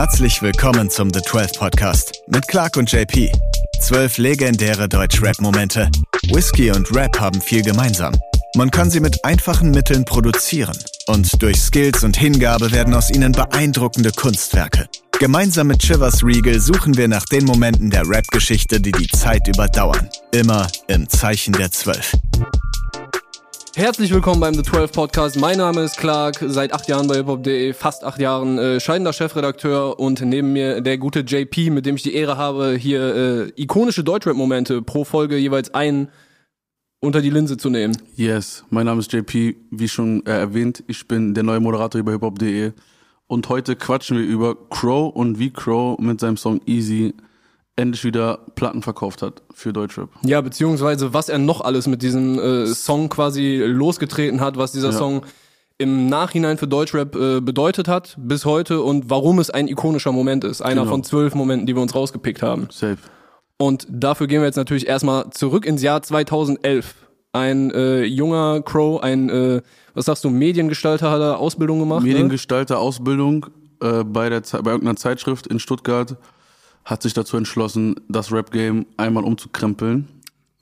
Herzlich willkommen zum The 12 Podcast mit Clark und JP. Zwölf legendäre Deutsch-Rap-Momente. Whisky und Rap haben viel gemeinsam. Man kann sie mit einfachen Mitteln produzieren. Und durch Skills und Hingabe werden aus ihnen beeindruckende Kunstwerke. Gemeinsam mit Chivers Regal suchen wir nach den Momenten der Rap-Geschichte, die die Zeit überdauern. Immer im Zeichen der Zwölf. Herzlich willkommen beim The 12 Podcast. Mein Name ist Clark, seit acht Jahren bei hiphop.de, fast acht Jahren äh, scheidender Chefredakteur und neben mir der gute JP, mit dem ich die Ehre habe, hier äh, ikonische Deutschrap-Momente pro Folge jeweils ein unter die Linse zu nehmen. Yes, mein Name ist JP, wie schon äh, erwähnt, ich bin der neue Moderator über hiphop.de und heute quatschen wir über Crow und wie Crow mit seinem Song Easy endlich wieder Platten verkauft hat für Deutschrap. Ja, beziehungsweise was er noch alles mit diesem äh, Song quasi losgetreten hat, was dieser Ja. Song im Nachhinein für Deutschrap äh, bedeutet hat bis heute und warum es ein ikonischer Moment ist. Einer Genau. von zwölf Momenten, die wir uns rausgepickt haben. Safe. Und dafür gehen wir jetzt natürlich erstmal zurück ins Jahr 2011. Ein äh, junger Crow, ein, äh, was sagst du, Mediengestalter hat er Ausbildung gemacht. ne? Mediengestalter Ausbildung äh, bei, der, bei irgendeiner Zeitschrift in Stuttgart hat sich dazu entschlossen, das Rap-Game einmal umzukrempeln.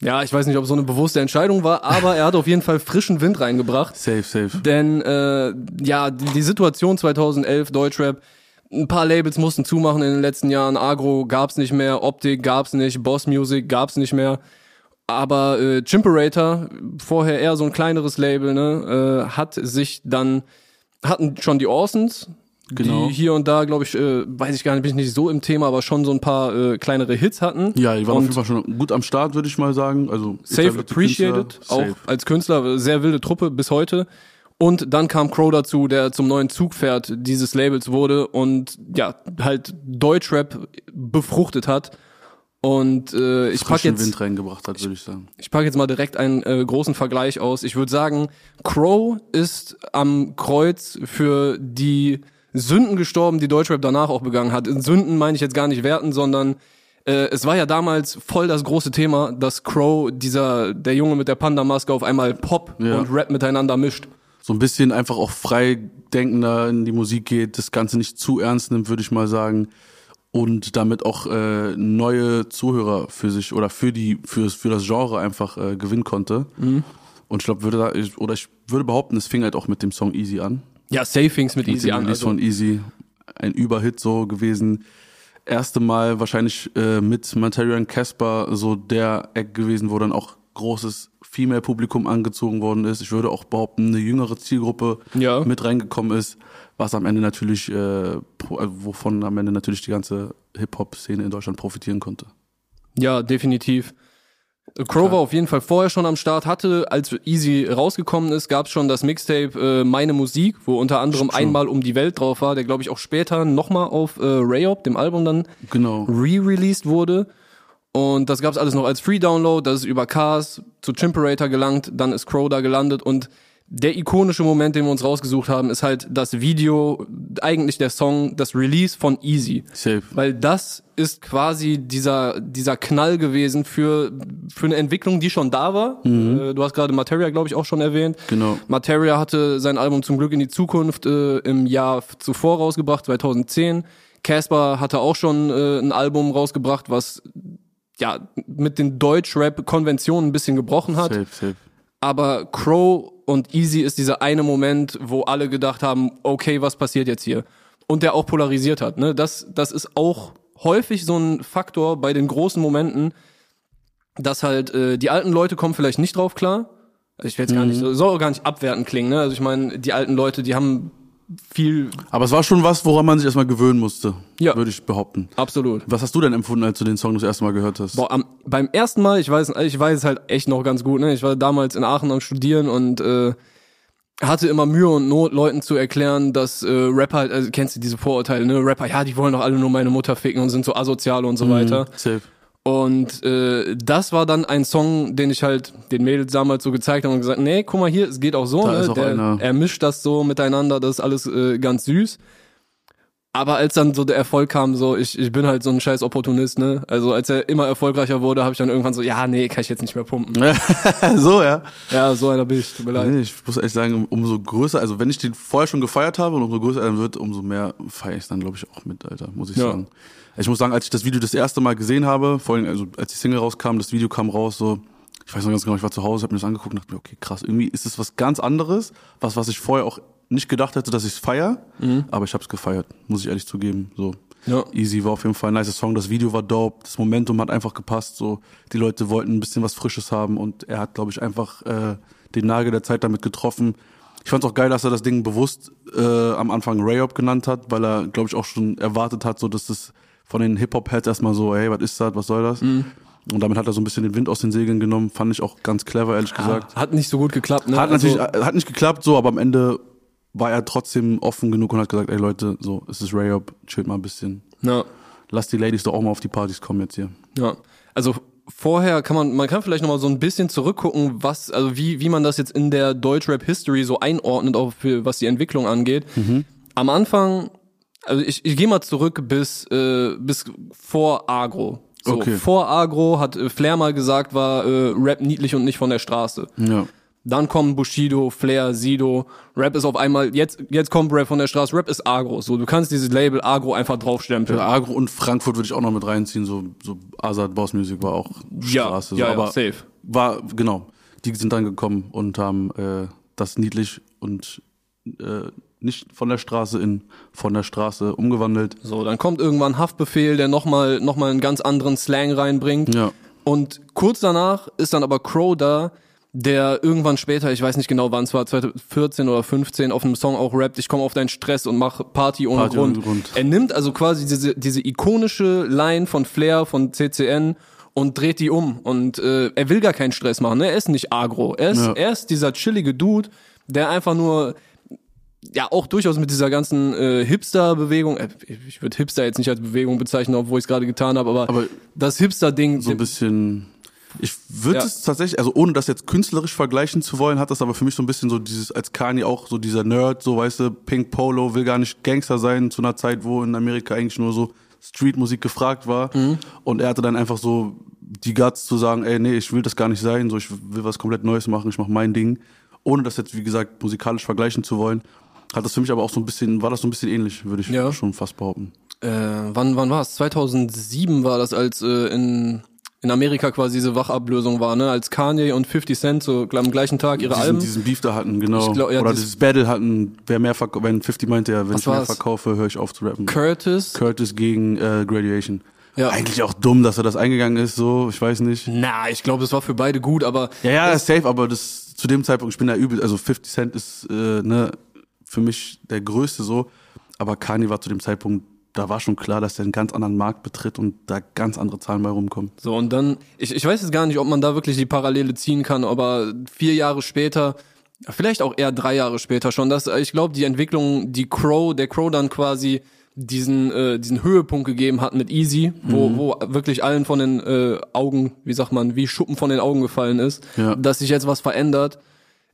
Ja, ich weiß nicht, ob so eine bewusste Entscheidung war, aber er hat auf jeden Fall frischen Wind reingebracht. Safe, safe. Denn äh, ja, die, die Situation 2011, Deutschrap, ein paar Labels mussten zumachen in den letzten Jahren. Agro gab's nicht mehr, Optik gab's nicht, Boss Music gab's nicht mehr. Aber äh, Chimperator, vorher eher so ein kleineres Label, ne, äh, hat sich dann, hatten schon die Orsons, Genau. die hier und da, glaube ich, äh, weiß ich gar nicht, bin ich nicht so im Thema, aber schon so ein paar äh, kleinere Hits hatten. Ja, die waren auf Und jeden Fall schon gut am Start, würde ich mal sagen. Also Safe appreciated, Künstler, auch safe. als Künstler, sehr wilde Truppe bis heute. Und dann kam Crow dazu, der zum neuen Zugpferd dieses Labels wurde und ja, halt Deutschrap befruchtet hat. Und äh, ich pack frischen jetzt, Wind reingebracht hat, würde ich sagen. ich pack jetzt mal direkt einen äh, großen Vergleich aus. Ich würde sagen, Crow ist am Kreuz für die Sünden gestorben, die Deutschrap danach auch begangen hat. In Sünden meine ich jetzt gar nicht werten, sondern äh, es war ja damals voll das große Thema, dass Crow, dieser der Junge mit der Panda-Maske, auf einmal Pop Ja. und Rap miteinander mischt. so ein bisschen einfach auch frei denkender in die Musik geht, das Ganze nicht zu ernst nimmt, würde ich mal sagen. Und damit auch äh, neue Zuhörer für sich oder für die, für, für das Genre einfach äh, gewinnen konnte. Und ich glaube, würde da, oder ich würde behaupten, es fing halt auch mit dem Song Easy an. Ja, Savings mit Mit Easy an. Also, von Easy. Ein Überhit so gewesen. Erste Mal wahrscheinlich äh, mit Materia und Casper so der Eck gewesen, wo dann auch großes Female-Publikum angezogen worden ist. Ich würde auch behaupten, eine jüngere Zielgruppe Ja. mit reingekommen ist, was am Ende natürlich, äh, also wovon am Ende natürlich die ganze Hip-Hop-Szene in Deutschland profitieren konnte. Ja, definitiv. Crow war auf jeden Fall vorher schon am Start, hatte, als Easy rausgekommen ist, gab es schon das Mixtape äh, Meine Musik, wo unter anderem Stimmt. einmal um die Welt drauf war, der glaube ich auch später nochmal auf äh, Rayop, dem Album dann Genau. re-released wurde. Und das gab's alles noch als Free-Download, das ist über Cars zu Chimperator gelangt, dann ist Crow da gelandet und der ikonische Moment, den wir uns rausgesucht haben, ist halt das Video, eigentlich der Song, das Release von Easy. Safe. Weil das ist quasi dieser, dieser Knall gewesen für, für eine Entwicklung, die schon da war. Äh, Du hast gerade Materia, glaube ich, auch schon erwähnt. Genau. Materia hatte sein Album zum Glück in die Zukunft äh, im Jahr zuvor rausgebracht, 2010. Casper hatte auch schon äh, ein Album rausgebracht, was ja mit den Deutsch-Rap-Konventionen ein bisschen gebrochen hat. Safe, safe. Aber Crow und Easy ist dieser eine Moment, wo alle gedacht haben, okay, was passiert jetzt hier? Und der auch polarisiert hat. Ne? Das, das ist auch häufig so ein Faktor bei den großen Momenten, dass halt äh, die alten Leute kommen vielleicht nicht drauf klar. Also Ich will jetzt gar nicht, soll auch gar nicht abwertend klingen. Ne? Also ich meine, die alten Leute, die haben viel, Aber es war schon was, woran man sich erstmal gewöhnen musste, Ja. würde ich behaupten. absolut. Was hast du denn empfunden, als du den Song das erste Mal gehört hast? Boah, am, beim ersten Mal, ich weiß, ich weiß es halt echt noch ganz gut, ne? Ich war damals in Aachen am Studieren und äh, hatte immer Mühe und Not, Leuten zu erklären, dass äh, Rapper halt, also kennst du diese Vorurteile, ne? Rapper, ja, die wollen doch alle nur meine Mutter ficken und sind so asozial und so Mhm. weiter. Safe. Und äh, das war dann ein Song, den ich halt den Mädels damals so gezeigt habe und gesagt, nee, guck mal hier, es geht auch so, Da ne? auch Der, er mischt das so miteinander, das ist alles äh, ganz süß. Aber als dann so der Erfolg kam, so, ich, ich bin halt so ein scheiß Opportunist, ne? Also als er immer erfolgreicher wurde, habe ich dann irgendwann so, ja, nee, kann ich jetzt nicht mehr pumpen. so, ja. Ja, so einer bin ich, tut mir leid. Nee, ich muss ehrlich sagen, umso größer, also wenn ich den vorher schon gefeiert habe und umso größer er dann wird, umso mehr feiere ich dann, glaube ich, auch mit, Alter, muss ich Ja. sagen. Ich muss sagen, als ich das Video das erste Mal gesehen habe, vor allem, also als die Single rauskam, das Video kam raus, so, ich weiß noch ganz genau, ich war zu Hause, habe mir das angeguckt und dachte mir, okay, krass, irgendwie ist es was ganz anderes, was, was ich vorher auch nicht gedacht hätte, dass ich es feier, aber ich habe es gefeiert, muss ich ehrlich zugeben, so. Ja. Easy war auf jeden Fall ein nice Song, das Video war dope, das Momentum hat einfach gepasst, so die Leute wollten ein bisschen was Frisches haben und er hat, glaube ich, einfach äh, den Nagel der Zeit damit getroffen. Ich fand es auch geil, dass er das Ding bewusst äh, am Anfang Rayop genannt hat, weil er, glaube ich, auch schon erwartet hat, so dass das von den Hip-Hop-Heads erstmal so, hey, was ist das, was soll das? Mhm. Und damit hat er so ein bisschen den Wind aus den Segeln genommen, fand ich auch ganz clever, ehrlich gesagt. Hat nicht so gut geklappt, ne? Hat Also, natürlich, äh, hat nicht geklappt, so, aber am Ende war er trotzdem offen genug und hat gesagt, ey Leute, so, es ist Rayop, chillt mal ein bisschen. ja. Lass die Ladies doch auch mal auf die Partys kommen jetzt hier. Ja, also vorher kann man, man kann vielleicht noch mal so ein bisschen zurückgucken, was, also wie, wie man das jetzt in der Deutschrap-History so einordnet, auch für, was die Entwicklung angeht. Am Anfang, also ich, ich gehe mal zurück bis, äh, bis vor Agro. So, Okay. Vor Agro hat äh, Flair mal gesagt, war äh, Rap niedlich und nicht von der Straße. Ja. Dann kommen Bushido, Flair, Sido. Rap ist auf einmal, jetzt, jetzt kommt Rap von der Straße. Rap ist Agro. So, du kannst dieses Label Agro einfach draufstempeln. Ja, Agro und Frankfurt würde ich auch noch mit reinziehen, so, so Azad Boss Music war auch Ja, Straße. ja, so, ja, aber safe. War, genau. Die sind dann gekommen und haben äh, das niedlich und äh, nicht von der Straße in von der Straße umgewandelt. So, dann kommt irgendwann Haftbefehl, der nochmal noch mal einen ganz anderen Slang reinbringt. Ja. Und kurz danach ist dann aber Crow da, der irgendwann später, ich weiß nicht genau wann es war, 2014 oder 15, auf einem Song auch rappt, ich komme auf deinen Stress und mach Party ohne Party Grund. ohne Grund. Er nimmt also quasi diese, diese ikonische Line von Flair, von CCN und dreht die um. Und äh, er will gar keinen Stress machen, ne? er ist nicht agro. Er ist, Ja. er ist dieser chillige Dude, der einfach nur ja auch durchaus mit dieser ganzen äh, Hipster-Bewegung, äh, ich würde Hipster jetzt nicht als Bewegung bezeichnen, obwohl ich es gerade getan habe, aber, Aber das Hipster-Ding, So ein bisschen. Ich würde Ja. es tatsächlich, also ohne das jetzt künstlerisch vergleichen zu wollen, hat das aber für mich so ein bisschen so dieses, als Kanye auch so dieser Nerd, so weißt du, Pink Polo, will gar nicht Gangster sein zu einer Zeit, wo in Amerika eigentlich nur so Streetmusik gefragt war. Und er hatte dann einfach so die Guts zu sagen, ey, nee, ich will das gar nicht sein, so ich will was komplett Neues machen, ich mache mein Ding. Ohne das jetzt, wie gesagt, musikalisch vergleichen zu wollen, hat das für mich aber auch so ein bisschen, war das so ein bisschen ähnlich, würde ich Ja. schon fast behaupten. äh, wann, wann war es? 2007 war das, als äh, in, in Amerika quasi diese Wachablösung war, ne? Als Kanye und 50 Cent so am gleichen Tag ihre diesen, Alben. diesen Beef da hatten, genau. Glaub, ja, Oder das- dieses Battle hatten, wer mehr verkauft, wenn 50 meinte ja, wenn ich mehr verkaufe, höre ich auf zu rappen. Curtis. Curtis gegen äh, Graduation. Ja. Eigentlich auch dumm, dass er das eingegangen ist, so, ich weiß nicht. Na, ich glaube, es war für beide gut, aber Ja, ja, safe, aber das zu dem Zeitpunkt, ich bin da übel, also 50 Cent ist äh, ne, für mich der größte so, aber Kanye war zu dem Zeitpunkt, da war schon klar, dass er einen ganz anderen Markt betritt und da ganz andere Zahlen bei rumkommen. So, und dann, ich, ich weiß jetzt gar nicht, ob man da wirklich die Parallele ziehen kann, aber vier Jahre später, vielleicht auch eher drei Jahre später schon, dass ich glaube, die Entwicklung, die Crow, der Crow dann quasi diesen, äh, diesen Höhepunkt gegeben hat mit Easy, wo, wo wirklich allen von den äh, Augen, wie sagt man, wie Schuppen von den Augen gefallen ist, Ja. dass sich jetzt was verändert.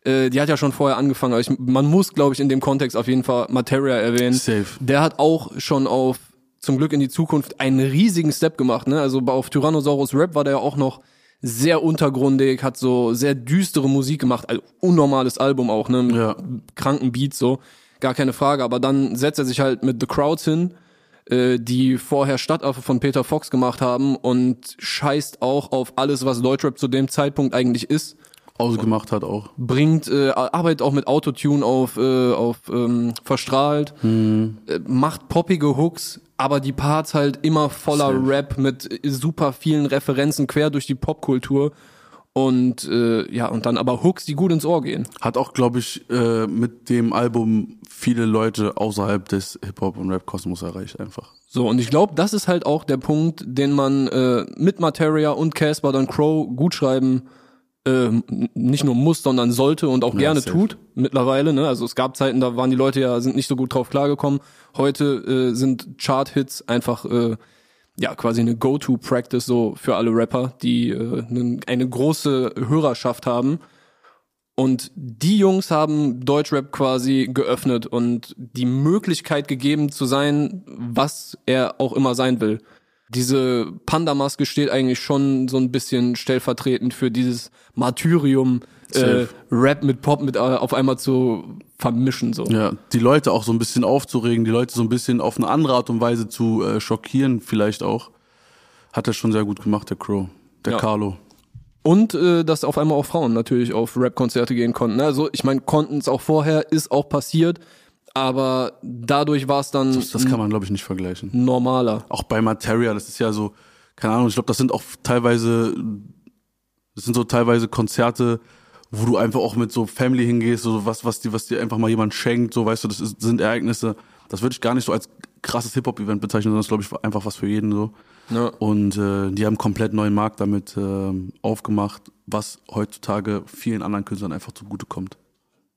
Äh, die hat ja schon vorher angefangen, aber ich, man muss, glaube ich, in dem Kontext auf jeden Fall Materia erwähnen. Safe. Der hat auch schon auf zum Glück in die Zukunft einen riesigen Step gemacht. Ne? Also auf Tyrannosaurus Rap war der ja auch noch sehr untergrundig, hat so sehr düstere Musik gemacht, also unnormales Album auch, ne? Mit Ja. kranken Beats so, gar keine Frage. Aber dann setzt er sich halt mit The Crowds hin, äh, die vorher Stadtaffe von Peter Fox gemacht haben und scheißt auch auf alles, was Deutschrap zu dem Zeitpunkt eigentlich ist Ausgemacht hat auch. bringt, äh, arbeitet auch mit Autotune auf, äh, auf ähm, verstrahlt, äh, macht poppige Hooks, aber die Parts halt immer voller Safe. Rap mit äh, super vielen Referenzen quer durch die Popkultur und äh, ja und dann aber Hooks, die gut ins Ohr gehen. Hat auch, glaube ich, äh, mit dem Album viele Leute außerhalb des Hip-Hop- und Rap-Kosmos erreicht einfach. So und ich glaube, das ist halt auch der Punkt, den man äh, mit Materia und Casper dann Crow gut schreiben äh, n- nicht nur muss, sondern sollte und auch Ja, gerne safe. tut mittlerweile. Ne? Also es gab Zeiten, da waren die Leute ja sind nicht so gut drauf klargekommen. Heute äh, sind Chart-Hits einfach äh, ja quasi eine Go-to-Practice so für alle Rapper, die äh, eine große Hörerschaft haben. Und die Jungs haben Deutschrap quasi geöffnet und die Möglichkeit gegeben zu sein, was er auch immer sein will. Diese Panda-Maske steht eigentlich schon so ein bisschen stellvertretend für dieses Martyrium, äh. Rap mit Pop mit äh, auf einmal zu vermischen so. Ja, die Leute auch so ein bisschen aufzuregen, die Leute so ein bisschen auf eine andere Art und Weise zu äh, schockieren, vielleicht auch. Hat er schon sehr gut gemacht, der Crow. Der Ja. Carlo. Und äh, dass auf einmal auch Frauen natürlich auf Rap-Konzerte gehen konnten. Also ich meine, konnten es auch vorher, ist auch passiert, aber dadurch war es dann Das, das kann man, glaube ich, nicht vergleichen. normaler. Auch bei Materia, das ist ja so, keine Ahnung, ich glaube, das sind auch teilweise, das sind so teilweise Konzerte, wo du einfach auch mit so Family hingehst, so was, was dir, was dir einfach mal jemand schenkt, so weißt du, das ist, sind Ereignisse. Das würde ich gar nicht so als krasses Hip-Hop-Event bezeichnen, sondern das glaube ich einfach was für jeden so. Ja. Und äh, die haben einen komplett neuen Markt damit ähm, aufgemacht, was heutzutage vielen anderen Künstlern einfach zugutekommt.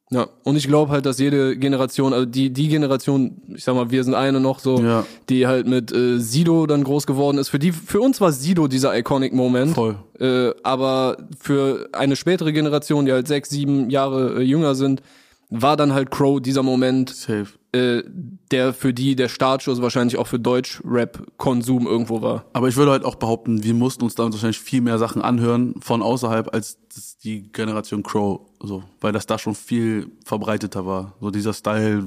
Ja, und ich glaube halt, dass jede Generation, also die, die Generation, ich sag mal, wir sind eine noch so, Ja. die halt mit äh, Sido dann groß geworden ist. Für die, für uns war Sido dieser iconic Moment. Voll. Äh, aber für eine spätere Generation, die halt sechs, sieben Jahre äh, jünger sind, war dann halt Crow dieser Moment, Safe. Äh, der für die der Startschuss wahrscheinlich auch für Deutsch-Rap-Konsum irgendwo war. Aber ich würde halt auch behaupten, wir mussten uns dann wahrscheinlich viel mehr Sachen anhören von außerhalb als die Generation Crow, so, weil das da schon viel verbreiteter war. So dieser Style.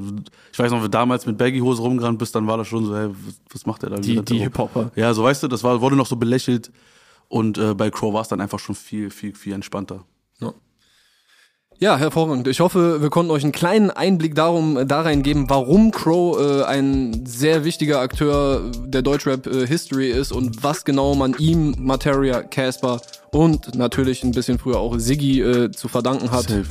Ich weiß noch, wenn du damals mit Baggy-Hose rumgerannt bist, dann war das schon so, hey, was, macht der da? Die, wieder die? Hip-Hopper. Ja, so weißt du, das war, wurde noch so belächelt. Und äh, bei Crow war es dann einfach schon viel, viel, viel entspannter. Ja. Ja, hervorragend. Ich hoffe, wir konnten euch einen kleinen Einblick darum, äh, da rein geben, warum Crow äh, ein sehr wichtiger Akteur der Deutschrap-History ist und was genau man ihm, Materia, Casper und natürlich ein bisschen früher auch Siggi äh, zu verdanken hat. Safe.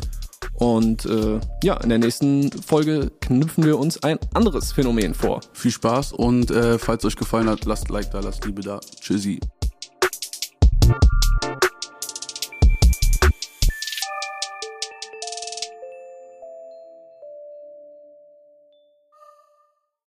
Und äh, ja, in der nächsten Folge knüpfen wir uns ein anderes Phänomen vor. Viel Spaß und äh, falls euch gefallen hat, lasst Like da, lasst Liebe da. Tschüssi.